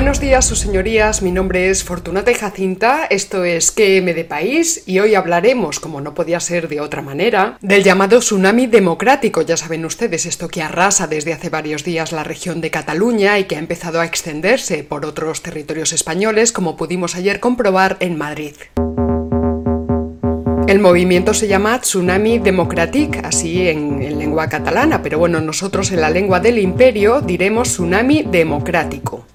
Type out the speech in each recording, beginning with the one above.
Buenos días, sus señorías. Mi nombre es Fortunata Jacinta. Esto es QM de País y hoy hablaremos, como no podía ser de otra manera, del llamado tsunami democrático. Ya saben ustedes, esto que arrasa desde hace varios días la región de Cataluña y que ha empezado a extenderse por otros territorios españoles, como pudimos ayer comprobar en Madrid. El movimiento se llama Tsunami Democratic, así en, en, lengua catalana, pero bueno, nosotros en la lengua del imperio diremos Tsunami Democrático.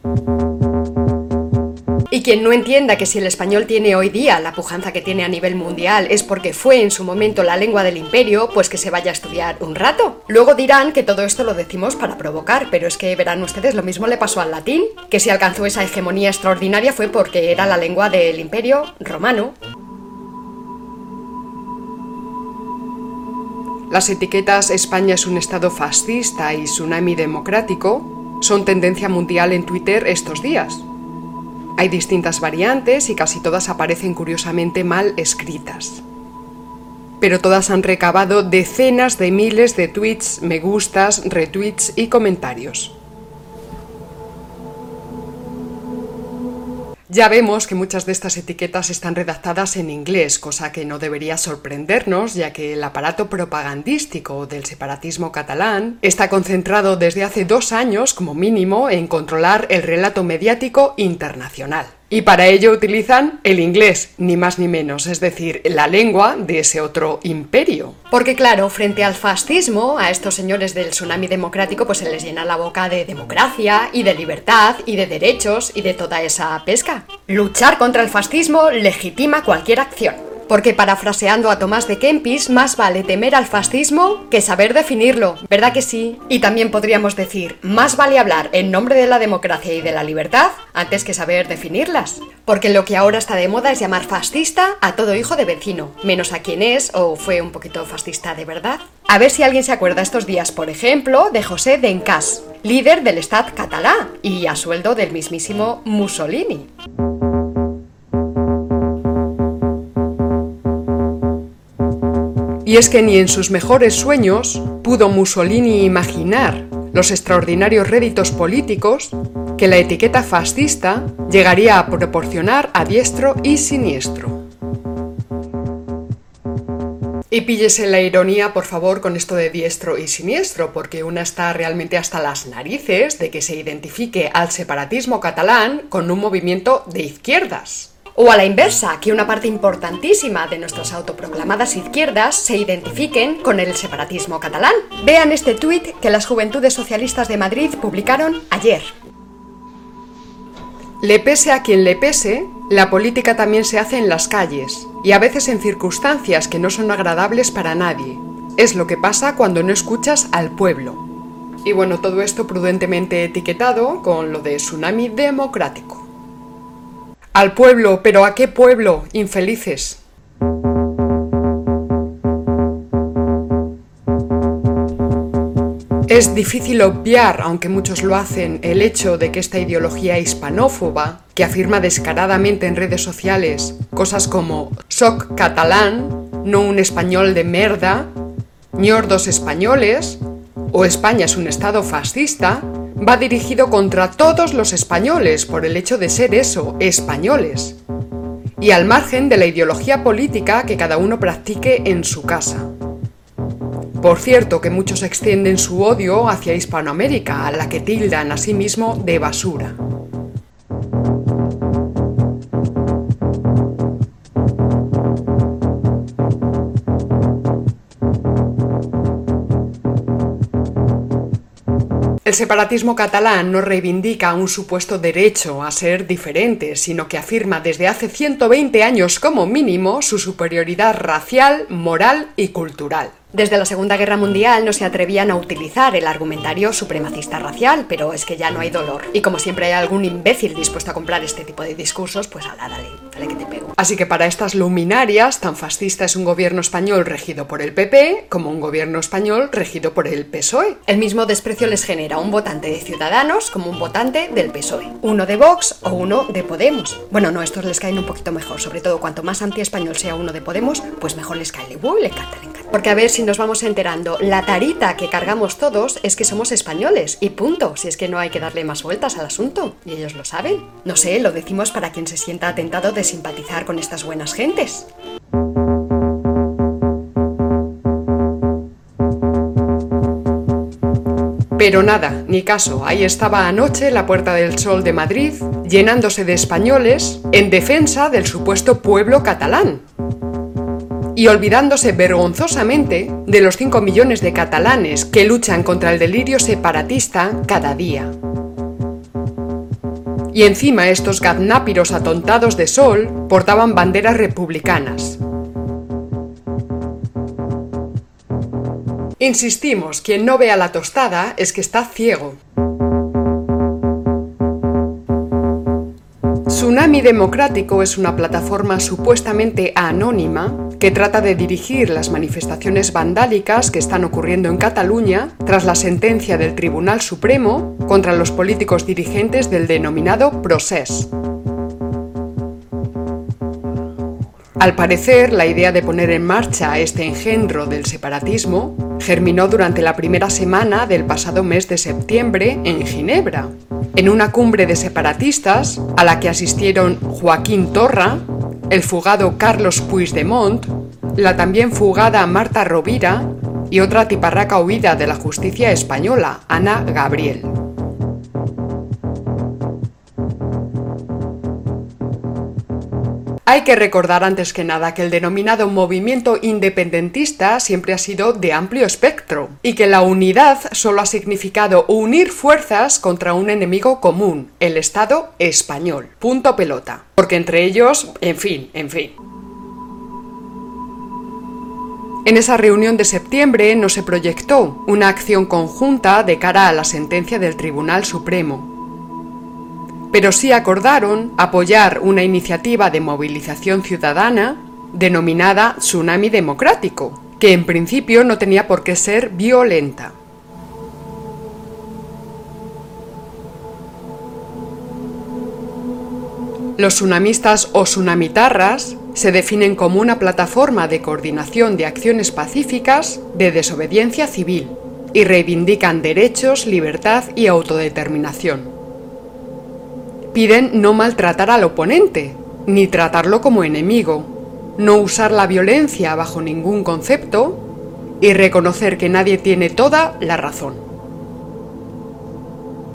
Y quien no entienda que si el español tiene hoy día la pujanza que tiene a nivel mundial es porque fue en su momento la lengua del imperio, pues que se vaya a estudiar un rato. Luego dirán que todo esto lo decimos para provocar, pero es que verán ustedes lo mismo le pasó al latín, que si alcanzó esa hegemonía extraordinaria fue porque era la lengua del imperio romano. Las etiquetas España es un estado fascista y tsunami democrático son tendencia mundial en Twitter estos días. Hay distintas variantes y casi todas aparecen curiosamente mal escritas. Pero todas han recabado decenas de miles de tweets, me gustas, retweets y comentarios. Ya vemos que muchas de estas etiquetas están redactadas en inglés, cosa que no debería sorprendernos, ya que el aparato propagandístico del separatismo catalán está concentrado desde hace dos años, como mínimo, en controlar el relato mediático internacional. Y para ello utilizan el inglés, ni más ni menos, es decir, la lengua de ese otro imperio. Porque claro, frente al fascismo, a estos señores del tsunami democrático pues se les llena la boca de democracia y de libertad y de derechos y de toda esa pesca. Luchar contra el fascismo legitima cualquier acción. Porque parafraseando a Tomás de Kempis, más vale temer al fascismo que saber definirlo, ¿verdad que sí? Y también podríamos decir, más vale hablar en nombre de la democracia y de la libertad antes que saber definirlas. Porque lo que ahora está de moda es llamar fascista a todo hijo de vecino, menos a quien es o fue un poquito fascista de verdad. A ver si alguien se acuerda estos días, por ejemplo, de José Dencas, líder del Estado catalá y a sueldo del mismísimo Mussolini. Y es que ni en sus mejores sueños pudo Mussolini imaginar los extraordinarios réditos políticos que la etiqueta fascista llegaría a proporcionar a diestro y siniestro. Y píllese la ironía, por favor, con esto de diestro y siniestro, porque una está realmente hasta las narices de que se identifique al separatismo catalán con un movimiento de izquierdas. O a la inversa, que una parte importantísima de nuestras autoproclamadas izquierdas se identifiquen con el separatismo catalán. Vean este tuit que las Juventudes Socialistas de Madrid publicaron ayer. Le pese a quien le pese, la política también se hace en las calles, y a veces en circunstancias que no son agradables para nadie. Es lo que pasa cuando no escuchas al pueblo. Y bueno, todo esto prudentemente etiquetado con lo de tsunami democrático. Al pueblo, pero ¿a qué pueblo? Infelices. Es difícil obviar, aunque muchos lo hacen, el hecho de que esta ideología hispanófoba, que afirma descaradamente en redes sociales cosas como soc catalán, no un español de merda, ñordos españoles, o España es un estado fascista, va dirigido contra todos los españoles por el hecho de ser eso, españoles, y al margen de la ideología política que cada uno practique en su casa. Por cierto que muchos extienden su odio hacia Hispanoamérica, a la que tildan a sí mismo de basura. El separatismo catalán no reivindica un supuesto derecho a ser diferente, sino que afirma desde hace 120 años como mínimo su superioridad racial, moral y cultural. Desde la Segunda Guerra Mundial no se atrevían a utilizar el argumentario supremacista racial, pero es que ya no hay dolor. Y como siempre hay algún imbécil dispuesto a comprar este tipo de discursos, pues ala, dale, dale que te pego. Así que para estas luminarias, tan fascista es un gobierno español regido por el PP como un gobierno español regido por el PSOE. El mismo desprecio les genera un votante de Ciudadanos como un votante del PSOE. Uno de Vox o uno de Podemos. Bueno, no, estos les caen un poquito mejor, sobre todo cuanto más anti-español sea uno de Podemos, pues mejor les cae. Le encanta, le encanta. Porque a ver si nos vamos enterando, la tarita que cargamos todos es que somos españoles y punto, si es que no hay que darle más vueltas al asunto, y ellos lo saben. No sé, lo decimos para quien se sienta atentado de simpatizar con estas buenas gentes. Pero nada, ni caso, ahí estaba anoche la Puerta del Sol de Madrid, llenándose de españoles en defensa del supuesto pueblo catalán. Y olvidándose vergonzosamente de los 5 millones de catalanes que luchan contra el delirio separatista cada día. Y encima estos gaznápiros atontados de sol portaban banderas republicanas, Insistimos, quien no vea la tostada es que está ciego. Tsunami Democrático es una plataforma supuestamente anónima que trata de dirigir las manifestaciones vandálicas que están ocurriendo en Cataluña tras la sentencia del Tribunal Supremo contra los políticos dirigentes del denominado Procés. Al parecer, la idea de poner en marcha este engendro del separatismo germinó durante la primera semana del pasado mes de septiembre en Ginebra, en una cumbre de separatistas a la que asistieron Joaquín Torra, el fugado Carlos Puigdemont, la también fugada Marta Rovira y otra tiparraca huida de la justicia española, Ana Gabriel. Hay que recordar antes que nada que el denominado movimiento independentista siempre ha sido de amplio espectro y que la unidad solo ha significado unir fuerzas contra un enemigo común, el Estado español. Punto pelota. Porque entre ellos, en fin, en fin. En esa reunión de septiembre no se proyectó una acción conjunta de cara a la sentencia del Tribunal Supremo pero sí acordaron apoyar una iniciativa de movilización ciudadana denominada Tsunami Democrático, que en principio no tenía por qué ser violenta. Los tsunamistas o tsunamitarras se definen como una plataforma de coordinación de acciones pacíficas de desobediencia civil y reivindican derechos, libertad y autodeterminación piden no maltratar al oponente, ni tratarlo como enemigo, no usar la violencia bajo ningún concepto y reconocer que nadie tiene toda la razón.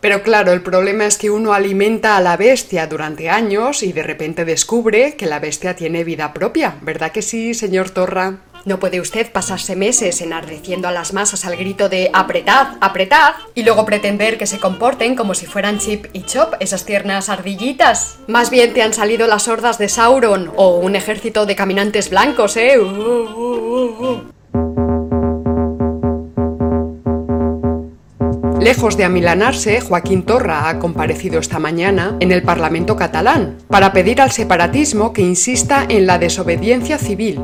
Pero claro, el problema es que uno alimenta a la bestia durante años y de repente descubre que la bestia tiene vida propia, ¿verdad que sí, señor Torra? No puede usted pasarse meses enardeciendo a las masas al grito de apretad, apretad, y luego pretender que se comporten como si fueran Chip y Chop, esas tiernas ardillitas. Más bien te han salido las hordas de Sauron o un ejército de caminantes blancos, ¿eh? Uh, uh, uh, Lejos de amilanarse, Joaquín Torra ha comparecido esta mañana en el Parlamento catalán para pedir al separatismo que insista en la desobediencia civil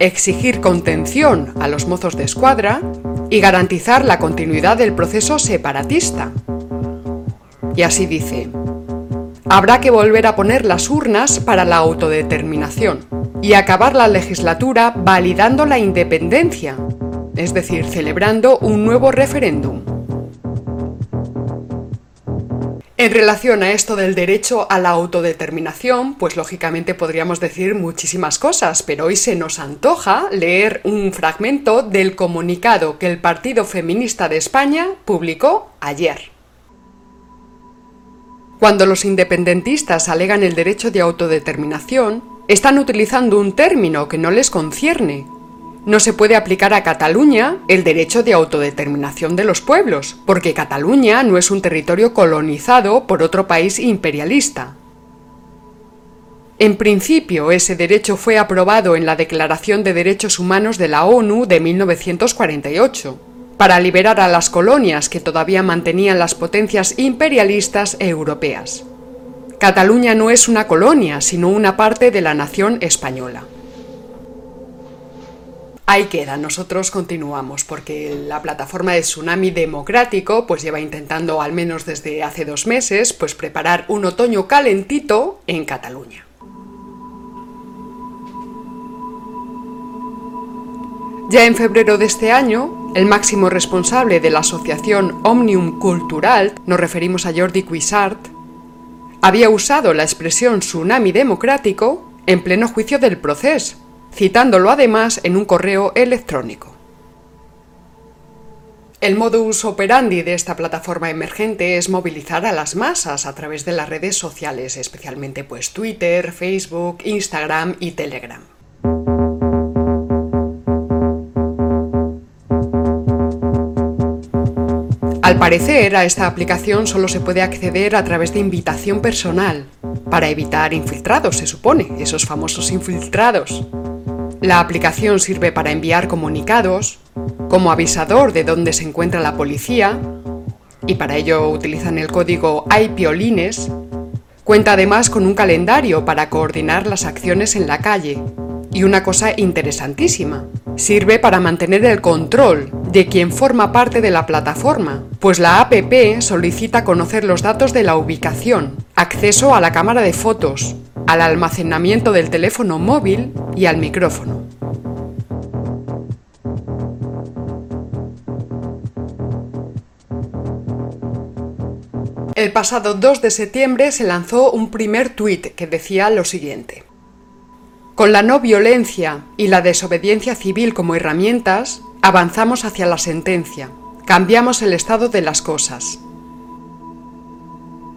exigir contención a los mozos de escuadra y garantizar la continuidad del proceso separatista. Y así dice, habrá que volver a poner las urnas para la autodeterminación y acabar la legislatura validando la independencia, es decir, celebrando un nuevo referéndum. En relación a esto del derecho a la autodeterminación, pues lógicamente podríamos decir muchísimas cosas, pero hoy se nos antoja leer un fragmento del comunicado que el Partido Feminista de España publicó ayer. Cuando los independentistas alegan el derecho de autodeterminación, están utilizando un término que no les concierne, no se puede aplicar a Cataluña el derecho de autodeterminación de los pueblos, porque Cataluña no es un territorio colonizado por otro país imperialista. En principio, ese derecho fue aprobado en la Declaración de Derechos Humanos de la ONU de 1948, para liberar a las colonias que todavía mantenían las potencias imperialistas europeas. Cataluña no es una colonia, sino una parte de la nación española. Ahí queda, nosotros continuamos porque la plataforma de Tsunami Democrático pues lleva intentando al menos desde hace dos meses pues preparar un otoño calentito en Cataluña. Ya en febrero de este año, el máximo responsable de la asociación Omnium Cultural, nos referimos a Jordi Cuissart, había usado la expresión tsunami democrático en pleno juicio del proceso, citándolo además en un correo electrónico. El modus operandi de esta plataforma emergente es movilizar a las masas a través de las redes sociales, especialmente pues Twitter, Facebook, Instagram y Telegram. Al parecer, a esta aplicación solo se puede acceder a través de invitación personal, para evitar infiltrados, se supone, esos famosos infiltrados. La aplicación sirve para enviar comunicados, como avisador de dónde se encuentra la policía, y para ello utilizan el código iPiolines. Cuenta además con un calendario para coordinar las acciones en la calle. Y una cosa interesantísima, sirve para mantener el control de quien forma parte de la plataforma, pues la APP solicita conocer los datos de la ubicación, acceso a la cámara de fotos, al almacenamiento del teléfono móvil y al micrófono. El pasado 2 de septiembre se lanzó un primer tuit que decía lo siguiente. Con la no violencia y la desobediencia civil como herramientas, avanzamos hacia la sentencia, cambiamos el estado de las cosas.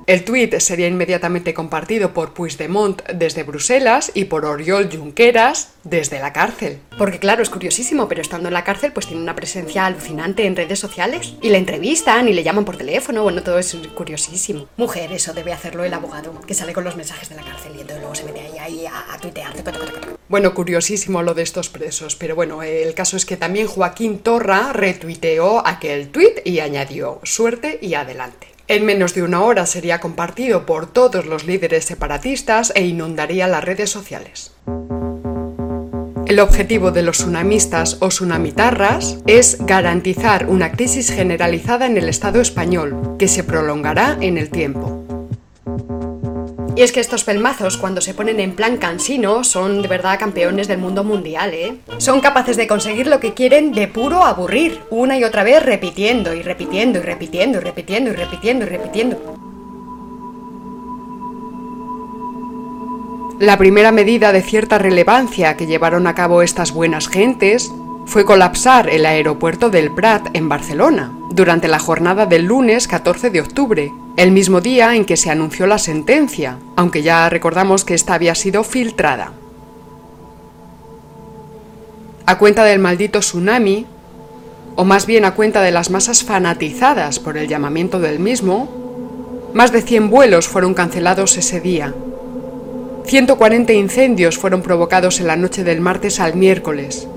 El tuit sería inmediatamente compartido por Puigdemont desde Bruselas y por Oriol Junqueras desde la cárcel. Porque claro, es curiosísimo, pero estando en la cárcel pues tiene una presencia alucinante en redes sociales. Y le entrevistan y le llaman por teléfono, bueno, todo es curiosísimo. Mujer, eso debe hacerlo el abogado, que sale con los mensajes de la cárcel y entonces luego se mete ahí, ahí a, a tuitear. Bueno, curiosísimo lo de estos presos, pero bueno, el caso es que también Joaquín Torra retuiteó aquel tuit y añadió suerte y adelante. En menos de una hora sería compartido por todos los líderes separatistas e inundaría las redes sociales. El objetivo de los tsunamistas o tsunamitarras es garantizar una crisis generalizada en el Estado español, que se prolongará en el tiempo. Y es que estos pelmazos, cuando se ponen en plan cansino, son de verdad campeones del mundo mundial, ¿eh? Son capaces de conseguir lo que quieren de puro aburrir, una y otra vez repitiendo y repitiendo y repitiendo y repitiendo y repitiendo y repitiendo. La primera medida de cierta relevancia que llevaron a cabo estas buenas gentes fue colapsar el aeropuerto del Prat en Barcelona durante la jornada del lunes 14 de octubre, el mismo día en que se anunció la sentencia, aunque ya recordamos que esta había sido filtrada. A cuenta del maldito tsunami, o más bien a cuenta de las masas fanatizadas por el llamamiento del mismo, más de 100 vuelos fueron cancelados ese día. 140 incendios fueron provocados en la noche del martes al miércoles.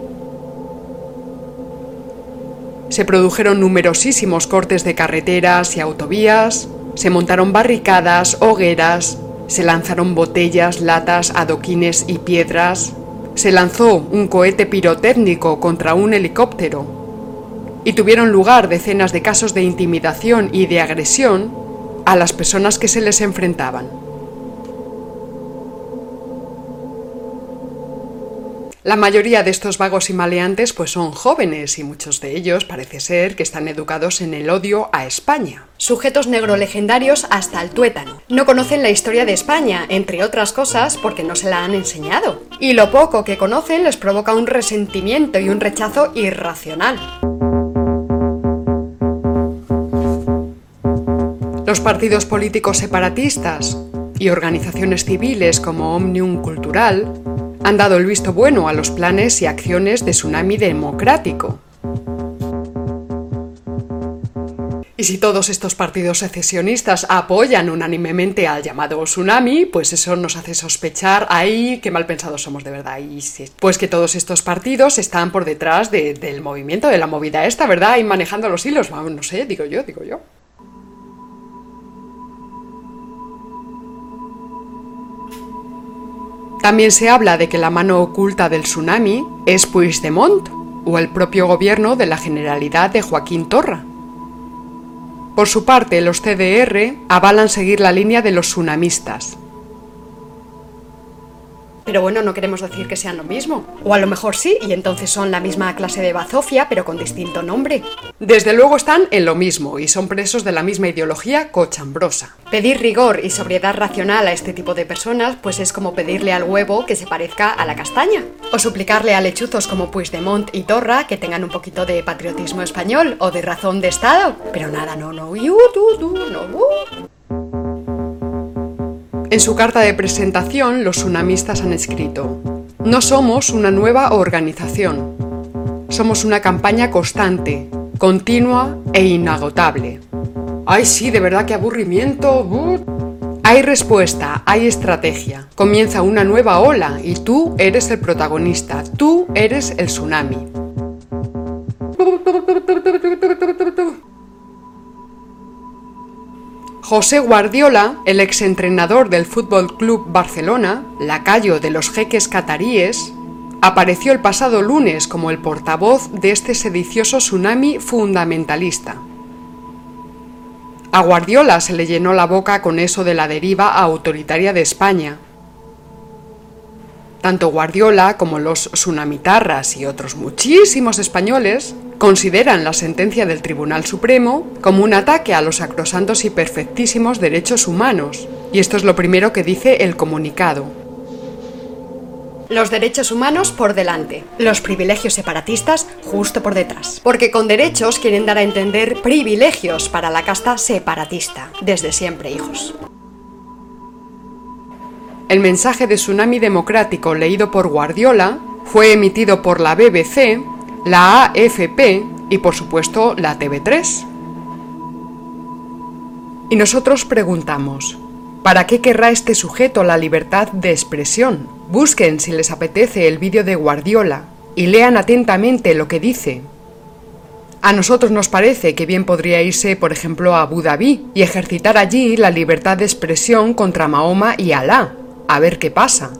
Se produjeron numerosísimos cortes de carreteras y autovías, se montaron barricadas, hogueras, se lanzaron botellas, latas, adoquines y piedras, se lanzó un cohete pirotécnico contra un helicóptero y tuvieron lugar decenas de casos de intimidación y de agresión a las personas que se les enfrentaban. La mayoría de estos vagos y maleantes pues son jóvenes y muchos de ellos parece ser que están educados en el odio a España. Sujetos negro legendarios hasta el tuétano. No conocen la historia de España, entre otras cosas porque no se la han enseñado. Y lo poco que conocen les provoca un resentimiento y un rechazo irracional. Los partidos políticos separatistas y organizaciones civiles como Omnium Cultural han dado el visto bueno a los planes y acciones de Tsunami Democrático. Y si todos estos partidos secesionistas apoyan unánimemente al llamado tsunami, pues eso nos hace sospechar ahí qué mal pensados somos de verdad. Y pues que todos estos partidos están por detrás del movimiento, de la movida esta, ¿verdad? Y manejando los hilos, no sé, digo yo, digo yo. También se habla de que la mano oculta del tsunami es Puigdemont o el propio gobierno de la Generalidad de Joaquín Torra. Por su parte, los CDR avalan seguir la línea de los tsunamistas. Pero bueno, no queremos decir que sean lo mismo. O a lo mejor sí, y entonces son la misma clase de bazofia, pero con distinto nombre. Desde luego están en lo mismo y son presos de la misma ideología cochambrosa. Pedir rigor y sobriedad racional a este tipo de personas, pues es como pedirle al huevo que se parezca a la castaña. O suplicarle a lechuzos como Puigdemont y Torra que tengan un poquito de patriotismo español o de razón de Estado. Pero nada, no, no, tu, tu, no, uh. En su carta de presentación, los tsunamistas han escrito, No somos una nueva organización, somos una campaña constante, continua e inagotable. ¡Ay, sí, de verdad qué aburrimiento! Hay respuesta, hay estrategia. Comienza una nueva ola y tú eres el protagonista, tú eres el tsunami. José Guardiola, el exentrenador del Fútbol Club Barcelona, lacayo de los jeques cataríes, apareció el pasado lunes como el portavoz de este sedicioso tsunami fundamentalista. A Guardiola se le llenó la boca con eso de la deriva autoritaria de España. Tanto Guardiola como los tsunamitarras y otros muchísimos españoles consideran la sentencia del Tribunal Supremo como un ataque a los sacrosantos y perfectísimos derechos humanos, y esto es lo primero que dice el comunicado. Los derechos humanos por delante, los privilegios separatistas justo por detrás. Porque con derechos quieren dar a entender privilegios para la casta separatista, desde siempre, hijos. El mensaje de Tsunami Democrático leído por Guardiola fue emitido por la BBC la AFP y por supuesto la TV3. Y nosotros preguntamos, ¿para qué querrá este sujeto la libertad de expresión? Busquen si les apetece el vídeo de Guardiola y lean atentamente lo que dice. A nosotros nos parece que bien podría irse, por ejemplo, a Abu Dhabi y ejercitar allí la libertad de expresión contra Mahoma y Alá, a ver qué pasa.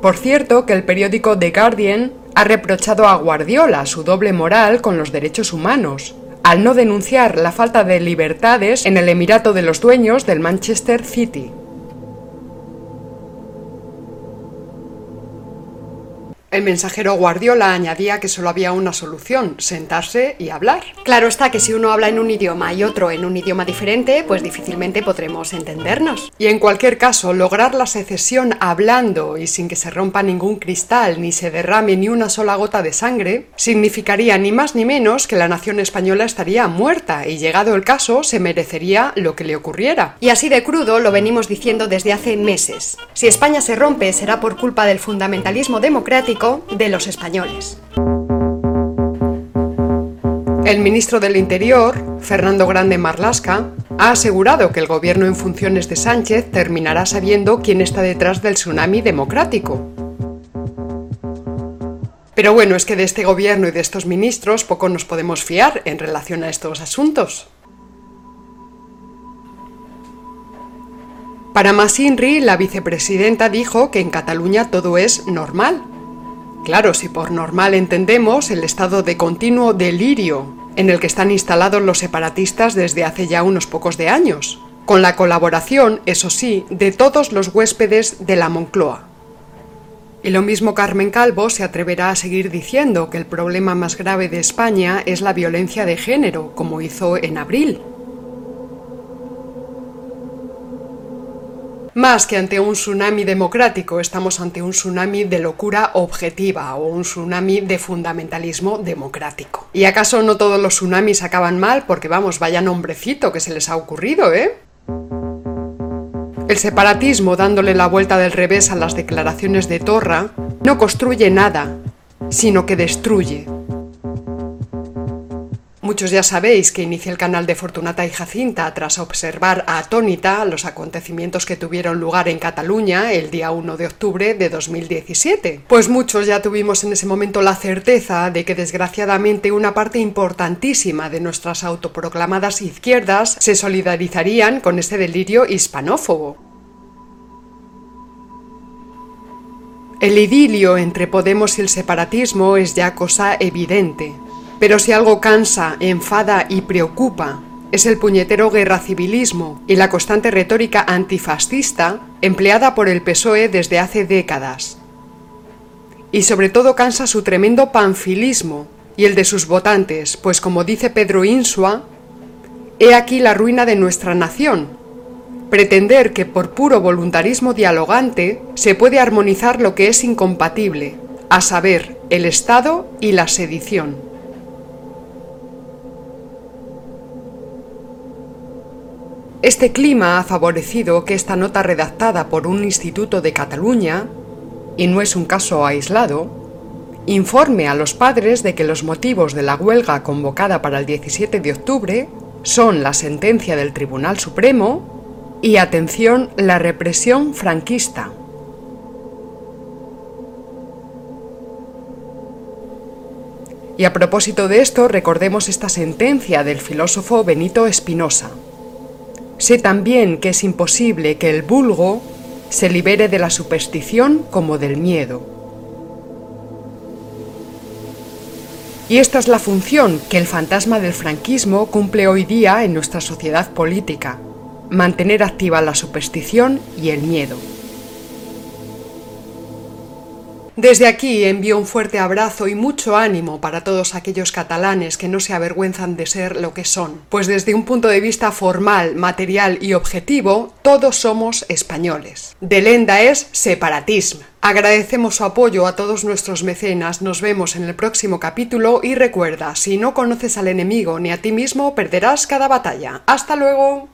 Por cierto, que el periódico The Guardian ha reprochado a Guardiola su doble moral con los derechos humanos, al no denunciar la falta de libertades en el Emirato de los Dueños del Manchester City. El mensajero Guardiola añadía que solo había una solución, sentarse y hablar. Claro está que si uno habla en un idioma y otro en un idioma diferente, pues difícilmente podremos entendernos. Y en cualquier caso, lograr la secesión hablando y sin que se rompa ningún cristal ni se derrame ni una sola gota de sangre, significaría ni más ni menos que la nación española estaría muerta y llegado el caso se merecería lo que le ocurriera. Y así de crudo lo venimos diciendo desde hace meses. Si España se rompe será por culpa del fundamentalismo democrático de los españoles. El ministro del Interior, Fernando Grande Marlasca, ha asegurado que el gobierno en funciones de Sánchez terminará sabiendo quién está detrás del tsunami democrático. Pero bueno, es que de este gobierno y de estos ministros poco nos podemos fiar en relación a estos asuntos. Para Masinri, la vicepresidenta dijo que en Cataluña todo es normal, Claro, si por normal entendemos el estado de continuo delirio en el que están instalados los separatistas desde hace ya unos pocos de años, con la colaboración, eso sí, de todos los huéspedes de la Moncloa. Y lo mismo Carmen Calvo se atreverá a seguir diciendo que el problema más grave de España es la violencia de género, como hizo en abril, Más que ante un tsunami democrático, estamos ante un tsunami de locura objetiva o un tsunami de fundamentalismo democrático. ¿Y acaso no todos los tsunamis acaban mal? Porque vamos, vaya nombrecito que se les ha ocurrido, ¿eh? El separatismo, dándole la vuelta del revés a las declaraciones de Torra, no construye nada, sino que destruye. Muchos ya sabéis que inicié el canal de Fortunata y Jacinta tras observar atónita los acontecimientos que tuvieron lugar en Cataluña el día 1 de octubre de 2017. Pues muchos ya tuvimos en ese momento la certeza de que desgraciadamente una parte importantísima de nuestras autoproclamadas izquierdas se solidarizarían con ese delirio hispanófobo. El idilio entre Podemos y el separatismo es ya cosa evidente. Pero si algo cansa, enfada y preocupa, es el puñetero guerra civilismo y la constante retórica antifascista empleada por el PSOE desde hace décadas. Y sobre todo cansa su tremendo panfilismo y el de sus votantes, pues como dice Pedro Insua, he aquí la ruina de nuestra nación. Pretender que por puro voluntarismo dialogante se puede armonizar lo que es incompatible, a saber, el Estado y la sedición. Este clima ha favorecido que esta nota redactada por un instituto de Cataluña, y no es un caso aislado, informe a los padres de que los motivos de la huelga convocada para el 17 de octubre son la sentencia del Tribunal Supremo y, atención, la represión franquista. Y a propósito de esto, recordemos esta sentencia del filósofo Benito Espinosa. Sé también que es imposible que el vulgo se libere de la superstición como del miedo. Y esta es la función que el fantasma del franquismo cumple hoy día en nuestra sociedad política, mantener activa la superstición y el miedo. Desde aquí envío un fuerte abrazo y mucho ánimo para todos aquellos catalanes que no se avergüenzan de ser lo que son, pues desde un punto de vista formal, material y objetivo, todos somos españoles. De lenda es separatismo. Agradecemos su apoyo a todos nuestros mecenas, nos vemos en el próximo capítulo y recuerda, si no conoces al enemigo ni a ti mismo, perderás cada batalla. ¡Hasta luego!